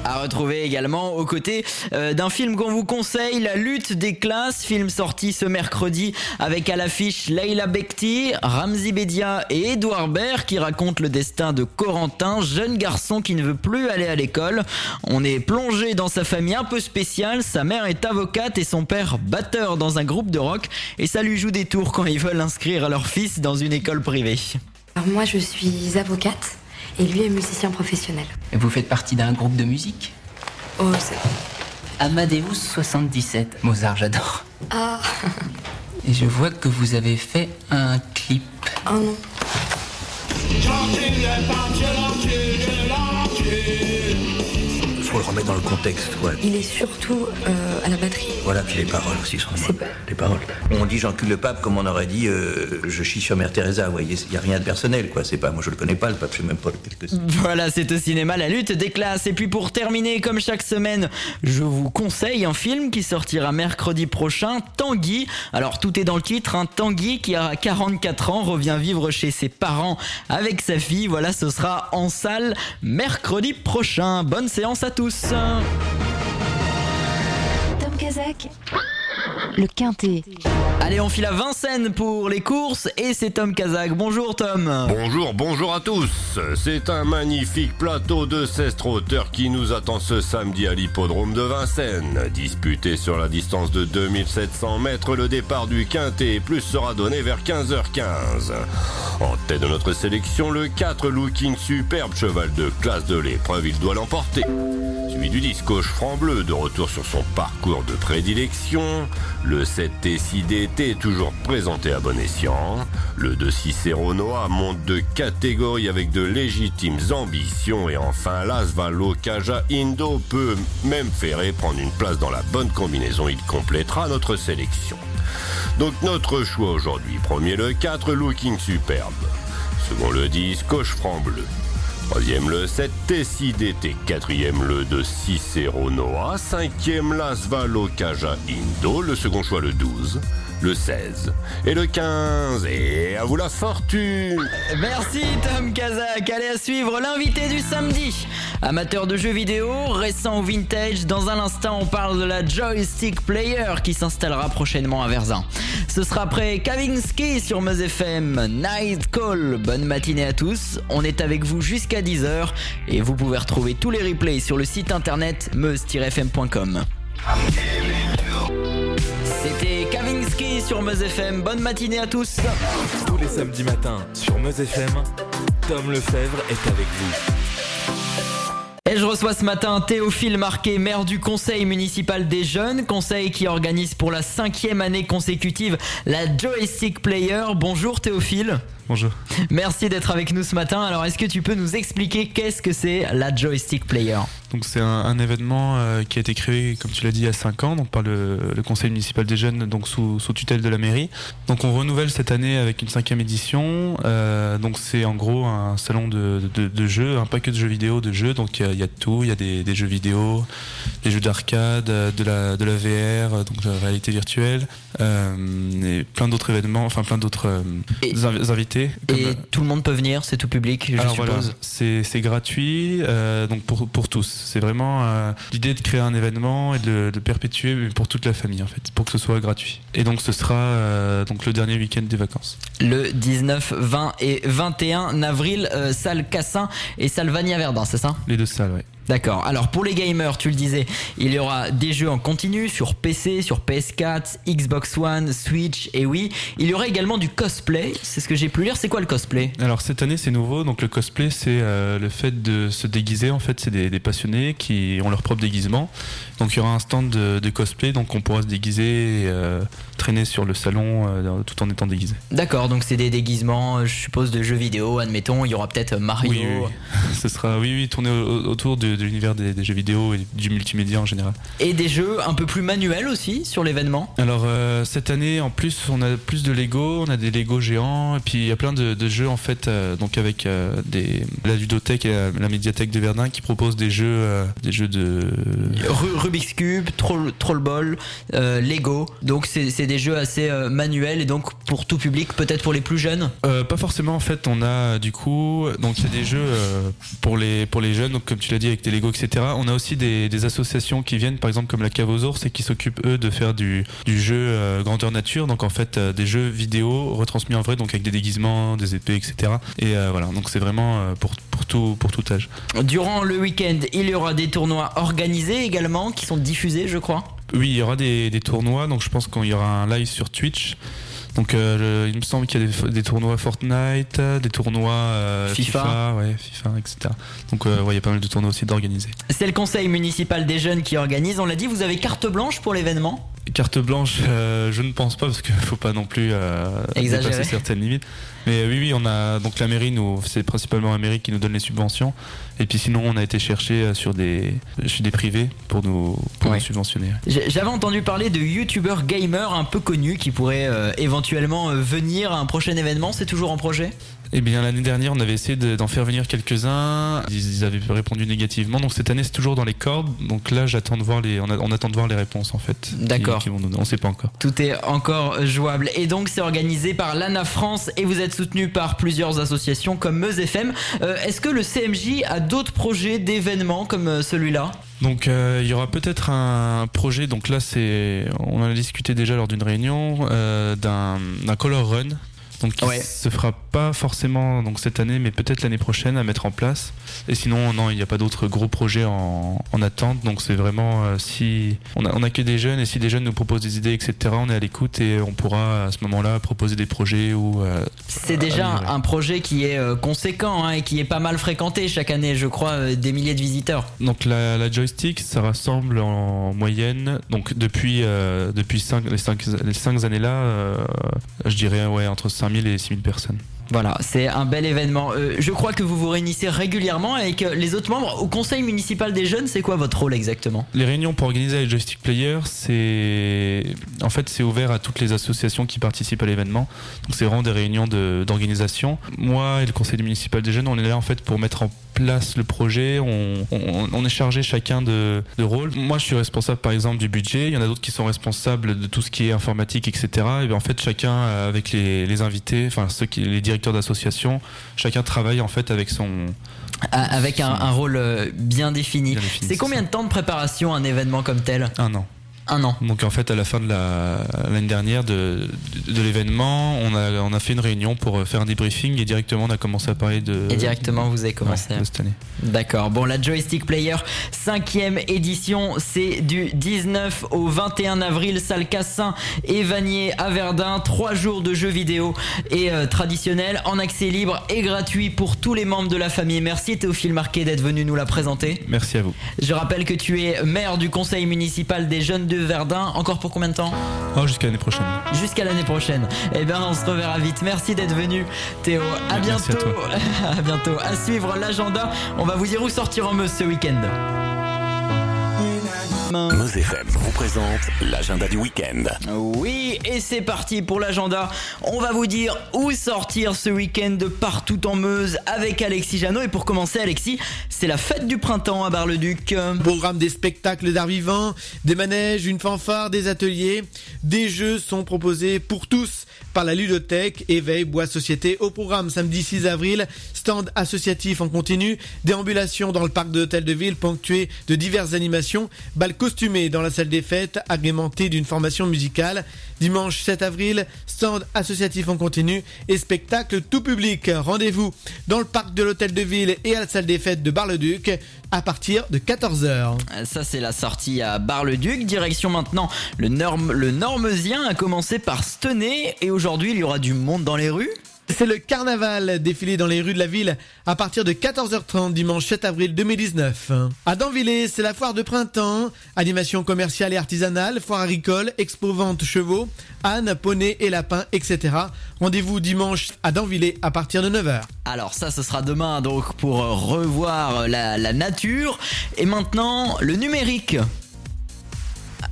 [SPEAKER 2] À retrouver également aux côtés euh, d'un film qu'on vous conseille, La lutte des classes, film sorti ce mercredi avec à l'affiche Leila Bekti, Ramzi Bedia et Edouard Baird qui racontent le destin de Corentin, jeune garçon qui ne veut plus aller à l'école. On est plongé dans sa famille un peu spéciale, sa mère est avocate et son père batteur dans un groupe de rock et ça lui joue des tours quand ils veulent inscrire leur fils dans une école privée.
[SPEAKER 19] Alors moi je suis avocate et lui est musicien professionnel.
[SPEAKER 20] Et vous faites partie d'un groupe de musique
[SPEAKER 19] Oh c'est...
[SPEAKER 20] Amadeus 77. Mozart, j'adore.
[SPEAKER 19] Ah,
[SPEAKER 20] Et je vois que vous avez fait un clip.
[SPEAKER 19] oh non.
[SPEAKER 17] Faut le remettre dans le contexte, quoi.
[SPEAKER 19] Il est surtout euh, à la batterie.
[SPEAKER 17] Voilà, puis les paroles aussi sont
[SPEAKER 19] pas-
[SPEAKER 17] Les paroles. On dit j'encule le pape comme on aurait dit euh, je chie sur Mère Teresa. Vous voyez, il n'y a rien de personnel, quoi. C'est pas, moi je le connais pas, le pape, je sais même pas lequel que c'est.
[SPEAKER 2] Voilà, c'est au cinéma la lutte des classes. Et puis pour terminer, comme chaque semaine, je vous conseille un film qui sortira mercredi prochain, Tanguy. Alors tout est dans le titre, hein. Tanguy qui a 44 ans revient vivre chez ses parents avec sa fille. Voilà, ce sera en salle mercredi prochain. Bonne séance à tous.
[SPEAKER 21] Tom Kazak, le quintet.
[SPEAKER 2] Allez, on file à Vincennes pour les courses et c'est Tom Kazak. Bonjour Tom.
[SPEAKER 22] Bonjour, bonjour à tous. C'est un magnifique plateau de 16 trotteurs qui nous attend ce samedi à l'hippodrome de Vincennes. Disputé sur la distance de 2700 mètres, le départ du quintet plus sera donné vers 15h15. En tête de notre sélection, le 4 Looking Superbe, cheval de classe de l'épreuve, il doit l'emporter. Suivi du 10 Coche Franc Bleu, de retour sur son parcours de prédilection. Le 7 TCDT, toujours présenté à bon escient. Le 2 Cicero Noah monte de catégorie avec de légitimes ambitions. Et enfin, l'Asvalo Kaja Indo peut même ferrer prendre une place dans la bonne combinaison. Il complétera notre sélection. Donc notre choix aujourd'hui. Premier le 4 Looking Superbe. Second le 10 Coche Franc Bleu. Troisième le 7 TCDT, quatrième le 2 Cicero Noah, cinquième l'Asvalo Kaja Indo, le second choix le 12, le 16 et le 15. Et à vous la fortune
[SPEAKER 2] Merci Tom Kazak. Allez à suivre l'invité du samedi. Amateur de jeux vidéo, récent ou vintage, dans un instant on parle de la Joystick Player qui s'installera prochainement à Verzin. Ce sera après Kavinsky sur Meuse FM, Night Call. Bonne matinée à tous. On est avec vous jusqu'à 10h et vous pouvez retrouver tous les replays sur le site internet meuse-fm.com. C'était Kavinsky sur Meuse FM. Bonne matinée à tous.
[SPEAKER 1] Tous les samedis matins sur Meuse FM, Tom Lefebvre est avec vous.
[SPEAKER 2] Et je reçois ce matin Théophile Marquet, maire du conseil municipal des jeunes, conseil qui organise pour la cinquième année consécutive la Joystick Player. Bonjour Théophile.
[SPEAKER 23] Bonjour.
[SPEAKER 2] Merci d'être avec nous ce matin. Alors est-ce que tu peux nous expliquer qu'est-ce que c'est la Joystick Player?
[SPEAKER 23] Donc c'est un, un événement euh, qui a été créé, comme tu l'as dit, il y a 5 ans, donc par le, le Conseil municipal des jeunes, donc sous, sous tutelle de la mairie. Donc on renouvelle cette année avec une cinquième édition. Euh, donc c'est en gros un salon de, de, de jeux, un paquet de jeux vidéo, de jeux. Donc il y a, il y a de tout, il y a des, des jeux vidéo, des jeux d'arcade, euh, de la, de la VR, donc de la réalité virtuelle, euh, et plein d'autres événements, enfin plein d'autres euh, comme-
[SPEAKER 2] Et tout le monde peut venir, c'est tout public, je
[SPEAKER 23] Alors
[SPEAKER 2] suppose.
[SPEAKER 23] voilà, c'est gratuit, euh, donc pour, pour tous. C'est vraiment euh, l'idée de créer un événement et de le de perpétuer pour toute la famille en fait, pour que ce soit gratuit. Et donc ce sera euh, donc le dernier week-end des vacances.
[SPEAKER 2] Le 19, 20 et 21 avril, euh, salle Cassin et salle Vania Verdun, c'est ça?
[SPEAKER 23] Les deux salles, ouais.
[SPEAKER 2] D'accord. Alors pour les gamers, tu le disais, il y aura des jeux en continu sur PC, sur PS4, Xbox One, Switch et Wii. Il y aura également du cosplay. C'est ce que j'ai pu lire. C'est quoi le cosplay?
[SPEAKER 23] Alors cette année c'est nouveau, donc le cosplay c'est euh, le fait de se déguiser. En fait, c'est des, des passionnés qui ont leur propre déguisement. Donc il y aura un stand de, de cosplay, donc on pourra se déguiser, et, euh, traîner sur le salon euh, tout en étant déguisé.
[SPEAKER 2] D'accord. Donc c'est des déguisements, je suppose, de jeux vidéo. Admettons, il y aura peut-être Mario.
[SPEAKER 23] Oui, oui, oui. Ce sera oui, oui, tourné au- autour de, de l'univers des, des jeux vidéo et du multimédia en général.
[SPEAKER 2] Et des jeux un peu plus manuels aussi sur l'événement.
[SPEAKER 23] Alors euh, cette année en plus on a plus de Lego, on a des Lego géants et puis il y a plein de, de jeux en fait euh, donc avec euh, des la ludothèque et la, la médiathèque de Verdun qui proposent des jeux des jeux de
[SPEAKER 2] Rubik's Cube, Troll, Troll Ball, euh, Lego. Donc c'est des jeux assez euh, manuels et donc pour tout public, peut-être pour les plus jeunes.
[SPEAKER 23] Euh, pas forcément en fait on a du coup donc il y a des jeux pour les pour les jeunes donc comme tu l'as dit avec des Lego etc on a aussi des, des associations qui viennent par exemple comme la Cave aux ours et qui s'occupent eux de faire du, du jeu grandeur nature. Donc en fait des jeux vidéo retransmis en vrai donc avec des déguisements des épées etc et voilà. Donc c'est vraiment pour, pour tout pour tout âge.
[SPEAKER 2] Durant le week-end, il y aura des tournois organisés également qui sont diffusés, je crois.
[SPEAKER 23] Oui, il y aura des, des tournois, donc je pense qu'il y aura un live sur Twitch. Donc euh, il me semble qu'il y a des, des tournois Fortnite, des tournois euh,
[SPEAKER 2] FIFA.
[SPEAKER 23] FIFA, ouais, FIFA, etc. Donc euh, ouais, il y a pas mal de tournois aussi d'organiser.
[SPEAKER 2] C'est le conseil municipal des jeunes qui organise. On l'a dit, vous avez carte blanche pour l'événement?
[SPEAKER 23] Carte blanche, je ne pense pas parce qu'il faut pas non plus dépasser certaines limites. Mais oui, oui, on a donc la mairie nous, c'est principalement la mairie qui nous donne les subventions. Et puis sinon, on a été chercher euh, sur des chez des privés pour nous pour
[SPEAKER 2] Ouais.
[SPEAKER 23] nous subventionner.
[SPEAKER 2] J'avais entendu parler de youtubeurs gamers un peu connus qui pourraient euh, éventuellement euh, venir à un prochain événement. C'est toujours en projet?
[SPEAKER 23] Eh bien, l'année dernière, on avait essayé de- d'en faire venir quelques-uns. Ils, avaient répondu négativement. Donc cette année, c'est toujours dans les cordes. Donc là, j'attends de voir les, on, a- on attend de voir les réponses en fait.
[SPEAKER 2] D'accord.
[SPEAKER 23] qui on sait pas encore.
[SPEAKER 2] Tout est encore jouable. Et donc, c'est organisé par l'ANA France et vous êtes soutenu par plusieurs associations comme Meuse FM. Euh, Est-ce que le CMJ a d'autres projets d'événements comme euh, celui-là?
[SPEAKER 23] Donc euh, il y aura peut-être un projet. Donc là, c'est, on en a discuté déjà lors d'une réunion euh, d'un, d'un color run. Donc qui se fera pas forcément donc cette année, mais peut-être l'année prochaine à mettre en place. Et sinon, non, il n'y a pas d'autres gros projets en, en attente. Donc c'est vraiment euh, si on a, on a que des jeunes et si des jeunes nous proposent des idées, etc. On est à l'écoute et on pourra à ce moment-là proposer des projets ou. euh,
[SPEAKER 2] C'est déjà
[SPEAKER 23] améliorer.
[SPEAKER 2] un projet qui est euh, conséquent hein, et qui est pas mal fréquenté chaque année, je crois, des milliers de visiteurs.
[SPEAKER 23] Donc la, la joystick, ça rassemble en moyenne, donc depuis euh, depuis cinq, les cinq les cinq années là, je dirais ouais entre 5000 et 6000 personnes.
[SPEAKER 2] Voilà, c'est un bel événement. Euh, je crois que vous vous réunissez régulièrement avec euh, les autres membres. Au conseil municipal des jeunes, c'est quoi votre rôle exactement?
[SPEAKER 23] Les réunions pour organiser les joystick players, c'est en fait c'est ouvert à toutes les associations qui participent à l'événement. Donc c'est vraiment des réunions d'organisation. Moi et le conseil municipal des jeunes, on est là en fait pour mettre en place le projet. On, est chargé chacun de, de rôle. Moi, je suis responsable par exemple du budget. Il y en a d'autres qui sont responsables de tout ce qui est informatique, etc. Et bien en fait, chacun euh, avec les, les invités, enfin ceux qui, les directeurs d'association, chacun travaille en fait avec son
[SPEAKER 2] Ah, Avec un, un rôle euh, bien défini. C'est combien de temps de préparation un événement comme tel?
[SPEAKER 23] Un an.
[SPEAKER 2] Un an.
[SPEAKER 23] Donc en fait, à la fin de la- l'année dernière de, de, de l'événement, on a, on a fait une réunion pour faire un débriefing et directement on a commencé à parler de.
[SPEAKER 2] Et directement, vous avez commencé.
[SPEAKER 23] Ouais, de cette année.
[SPEAKER 2] D'accord. Bon, la Joystick Player, cinquième édition, c'est du 19 au 21 avril, salle Cassin et Vanier à Verdun. Trois jours de jeux vidéo et euh, traditionnels en accès libre et gratuit pour tous les membres de la famille. Merci Théophile Marquet d'être venu nous la présenter.
[SPEAKER 23] Merci à vous.
[SPEAKER 2] Je rappelle que tu es maire du conseil municipal des jeunes de Verdun. Encore pour combien de temps
[SPEAKER 23] Oh, jusqu'à l'année prochaine.
[SPEAKER 2] Jusqu'à l'année prochaine. Eh bien, on se reverra vite. Merci d'être venu, Théo. À
[SPEAKER 23] Merci à
[SPEAKER 2] bientôt.
[SPEAKER 23] toi.
[SPEAKER 2] à bientôt. À suivre l'agenda. On va vous dire où sortir en Meuse ce week-end.
[SPEAKER 1] Meuse FM vous présente l'agenda du week-end.
[SPEAKER 2] Oui, et c'est parti pour l'agenda. On va vous dire où sortir ce week-end de partout en Meuse avec Alexis Janot. Et pour commencer, Alexis, c'est la fête du printemps à Bar-le-Duc.
[SPEAKER 15] Programme des spectacles d'art vivant, des manèges, une fanfare, des ateliers. Des jeux sont proposés pour tous par la ludothèque Éveil Bois Société au programme samedi 6 avril. Stand associatif en continu, déambulation dans le parc de l'hôtel de ville ponctué de diverses animations, bal costumés dans la salle des fêtes, agrémentés d'une formation musicale. Dimanche 7 avril, stand associatif en continu et spectacle tout public. Rendez-vous dans le parc de l'hôtel de ville et à la salle des fêtes de Bar-le-Duc à partir de 14h.
[SPEAKER 2] Ça c'est la sortie à Bar-le-Duc. Direction maintenant le, norme, le Normesien a commencé par Stenay et aujourd'hui il y aura du monde dans les rues.
[SPEAKER 15] C'est le carnaval défilé dans les rues de la ville à partir de 14h30 dimanche 7 avril 2019. À Danvillers, c'est la foire de printemps, animation commerciale et artisanale, foire agricole, expo vente chevaux, ânes, poneys et lapins, etc. Rendez-vous dimanche à Danvillers à partir de 9h.
[SPEAKER 2] Alors ça ce sera demain donc pour revoir la, la nature. Et maintenant le numérique.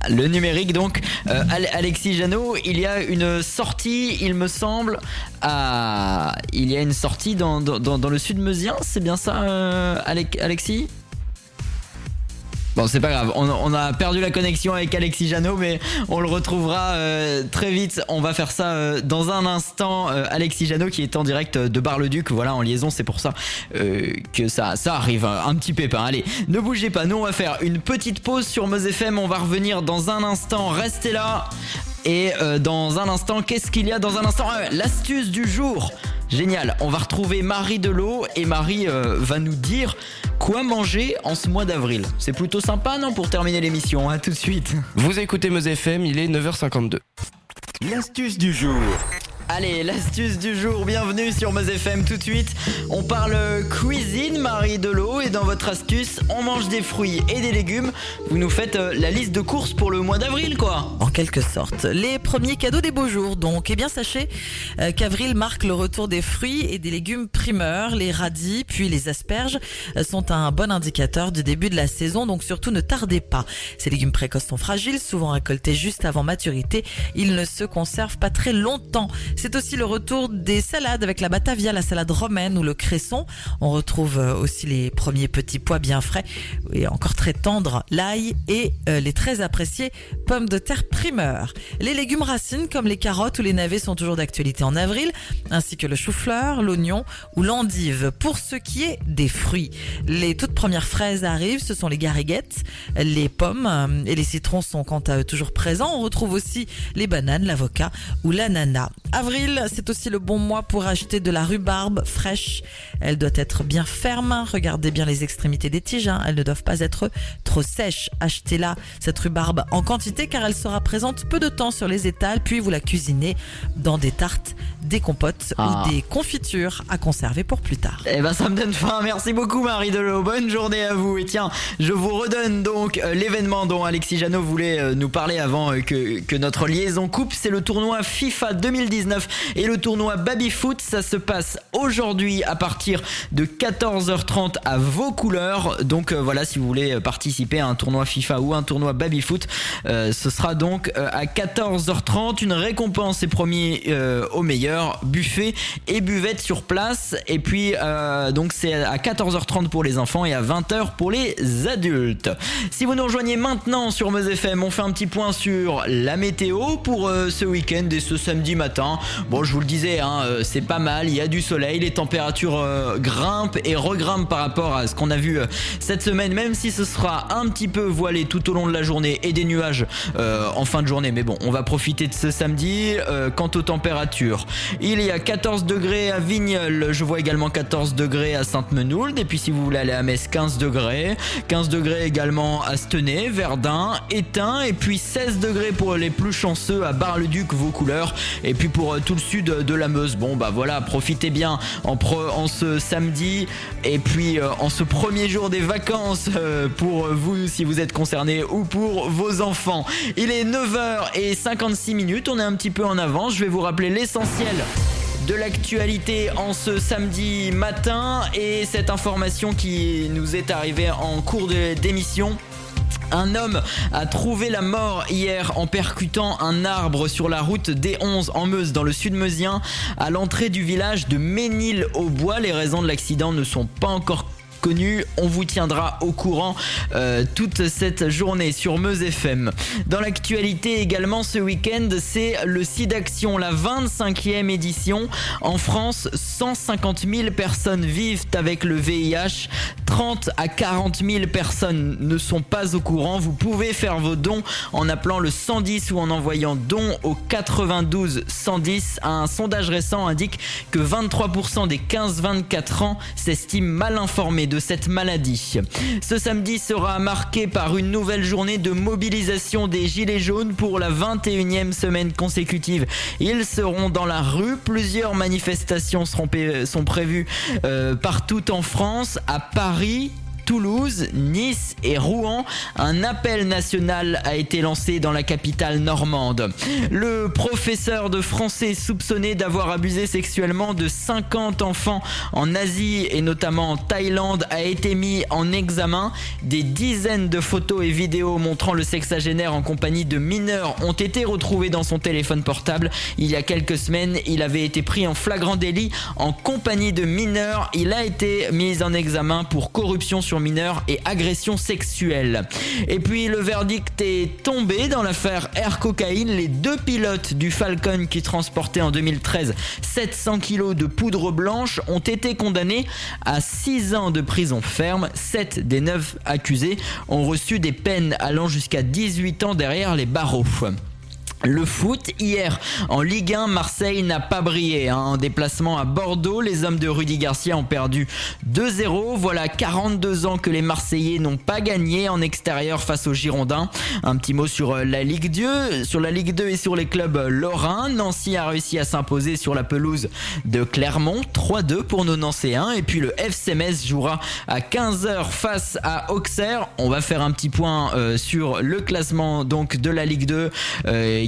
[SPEAKER 2] Le numérique donc, euh, Ale- Alexis Janot, il y a une sortie, il me semble, il y a une sortie dans, le sud meusien, c'est bien ça euh, Alexis? Bon, c'est pas grave, on, a perdu la connexion avec Alexis Janot, mais on le retrouvera euh, très vite. On va faire ça euh, dans un instant. Euh, Alexis Janot qui est en direct de Bar-le-Duc, voilà, en liaison, c'est pour ça euh, que ça, ça arrive. Un petit pépin. Allez, ne bougez pas, nous on va faire une petite pause sur Meuse. On va revenir dans un instant, restez là. Et euh, dans un instant, qu'est-ce qu'il y a dans un instant? Euh, L'astuce du jour. Génial, on va retrouver Marie Delot et Marie euh, va nous dire quoi manger en ce mois d'avril. C'est plutôt sympa, non, pour terminer l'émission, à tout de suite.
[SPEAKER 3] Vous écoutez Meuse FM, il est 9h52.
[SPEAKER 1] L'astuce du jour.
[SPEAKER 2] Allez, l'astuce du jour, bienvenue sur Meuse FM tout de suite. On parle cuisine, Marie Delot, et dans votre astuce, on mange des fruits et des légumes. Vous nous faites euh, la liste de courses pour le mois d'avril, quoi.
[SPEAKER 24] En quelque sorte. Les premiers cadeaux des beaux jours, donc. Eh bien, sachez euh, qu'avril marque le retour des fruits et des légumes primeurs. Les radis, puis les asperges euh, sont un bon indicateur du début de la saison, donc surtout ne tardez pas. Ces légumes précoces sont fragiles, souvent récoltés juste avant maturité. Ils ne se conservent pas très longtemps. C'est aussi le retour des salades avec la batavia, la salade romaine ou le cresson. On retrouve euh, aussi les premiers petits pois bien frais et encore très tendres, l'ail et euh, les très appréciés pommes de terre primeur. Les légumes racines comme les carottes ou les navets sont toujours d'actualité en avril, ainsi que le chou-fleur, l'oignon ou l'endive. Pour ce qui est des fruits, les toutes premières fraises arrivent, ce sont les gariguettes, les pommes euh, et les citrons sont quant à eux toujours présents. On retrouve aussi les bananes, l'avocat ou l'ananas. Avril, c'est aussi le bon mois pour acheter de la rhubarbe fraîche. Elle doit être bien ferme. Regardez bien les extrémités des tiges. hein. Elles ne doivent pas être trop sèches. Achetez-la, cette rhubarbe, en quantité car elle sera présente peu de temps sur les étals. Puis vous la cuisinez dans des tartes, des compotes
[SPEAKER 2] Ah.
[SPEAKER 24] ou des confitures à conserver pour plus tard.
[SPEAKER 2] Eh ben ça me donne faim, merci beaucoup Marie Delot, bonne journée à vous. Et tiens, je vous redonne donc euh, l'événement dont Alexis Janot voulait euh, nous parler avant euh, que, que notre liaison coupe, c'est le tournoi FIFA 2019 et le tournoi Baby Foot, ça se passe aujourd'hui à partir de 14h30 à vos couleurs. Donc euh, voilà, si vous voulez euh, participer à un tournoi FIFA ou un tournoi Baby Foot, euh, ce sera donc à 14h30 une récompense est promis euh, au meilleur buffet et buvette sur place et puis donc c'est à 14h30 pour les enfants et à 20h pour les adultes. Si vous nous rejoignez maintenant sur Meuse FM, on fait un petit point sur la météo pour ce week-end et ce samedi matin. Bon, je vous le disais, hein, euh, c'est pas mal, il y a du soleil, les températures euh, grimpent et regrimpent par rapport à ce qu'on a vu euh, cette semaine, même si ce sera un petit peu voilé tout au long de la journée et des nuages en fin de journée. Mais bon, on va profiter de ce samedi. Quant aux températures, il y a 14 degrés à Vigneul, je vois également 14 degrés à Sainte-Menould, et puis si vous voulez aller à Metz, 15 degrés, 15 degrés également à Stenay, Verdun, Étain, et puis 16 degrés pour les plus chanceux à Bar-le-Duc, vos couleurs, et puis pour tout le sud de la Meuse. Bon bah voilà, profitez bien en, ce samedi, et puis euh, en ce premier jour des vacances euh, pour vous si vous êtes concerné ou pour vos enfants. Il est 9h56 minutes, on est un petit peu en avance, je vais vous rappeler l'essentiel de l'actualité en ce samedi matin et cette information qui nous est arrivée en cours d'émission. Un homme a trouvé la mort hier en percutant un arbre sur la route D11 en Meuse, dans le sud meusien, à l'entrée du village de Ménil-au-Bois. Les raisons de l'accident ne sont pas encore On vous tiendra au courant euh, toute cette journée sur Meuse FM. Dans l'actualité également ce week-end, c'est le SIDAction, la 25e édition. En France, 150 000 personnes vivent avec le VIH. 30 à 40 000 personnes ne sont pas au courant. Vous pouvez faire vos dons en appelant le 110 ou en envoyant don au 92 110. Un sondage récent indique que 23% des 15-24 ans s'estiment mal informés de cette maladie. Ce samedi sera marqué par une nouvelle journée de mobilisation des Gilets jaunes pour la 21e semaine consécutive. Ils seront dans la rue. Plusieurs manifestations seront sont prévues euh, partout en France, à Paris, Toulouse, Nice et Rouen. Un appel national a été lancé dans la capitale normande. Le professeur de français soupçonné d'avoir abusé sexuellement de 50 enfants en Asie et notamment en Thaïlande a été mis en examen. Des dizaines de photos et vidéos montrant le sexagénaire en compagnie de mineurs ont été retrouvées dans son téléphone portable. Il y a quelques semaines, il avait été pris en flagrant délit en compagnie de mineurs. Il a été mis en examen pour corruption mineurs et agression sexuelle. Et puis le verdict est tombé dans l'affaire Air Cocaïne. Les deux pilotes du Falcon qui transportaient en 2013 700 kilos de poudre blanche ont été condamnés à 6 ans de prison ferme. 7 des 9 accusés ont reçu des peines allant jusqu'à 18 ans derrière les barreaux. Le foot, hier en Ligue 1, Marseille n'a pas brillé. Hein. En déplacement à Bordeaux, les hommes de Rudy Garcia ont perdu 2-0. Voilà 42 ans que les Marseillais n'ont pas gagné en extérieur face aux Girondins. Un petit mot sur euh, la Ligue 2, sur la Ligue 2 et sur les clubs lorrains. Nancy a réussi à s'imposer sur la pelouse de Clermont, 3-2 pour nos Nancéens. Et puis le FC Metz jouera à 15h face à Auxerre. On va faire un petit point euh, sur le classement donc de la Ligue 2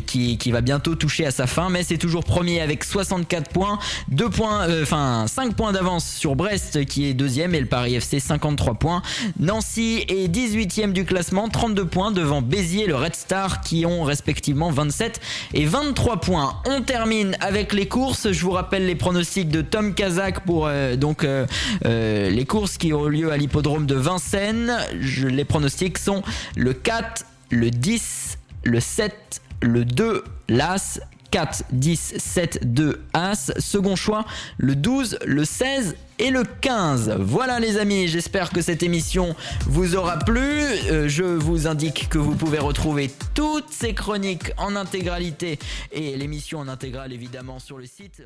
[SPEAKER 2] qui, va bientôt toucher à sa fin. mais c'est toujours premier avec 64 points, 2 points, euh, enfin 5 points d'avance sur Brest qui est deuxième et le Paris FC 53 points. Nancy est 18e du classement, 32 points devant Béziers le Red Star qui ont respectivement 27 et 23 points. On termine avec les courses. Je vous rappelle les pronostics de Tom Kazak pour euh, donc euh, les courses qui ont lieu à l'hippodrome de Vincennes. les pronostics sont le 4, le 10, le 7, le 2, l'As, 4, 10, 7, 2, As. Second choix, le 12, le 16 et le 15. Voilà les amis, j'espère que cette émission vous aura plu. Euh, je vous indique que vous pouvez retrouver toutes ces chroniques en intégralité et l'émission en intégrale évidemment sur le site.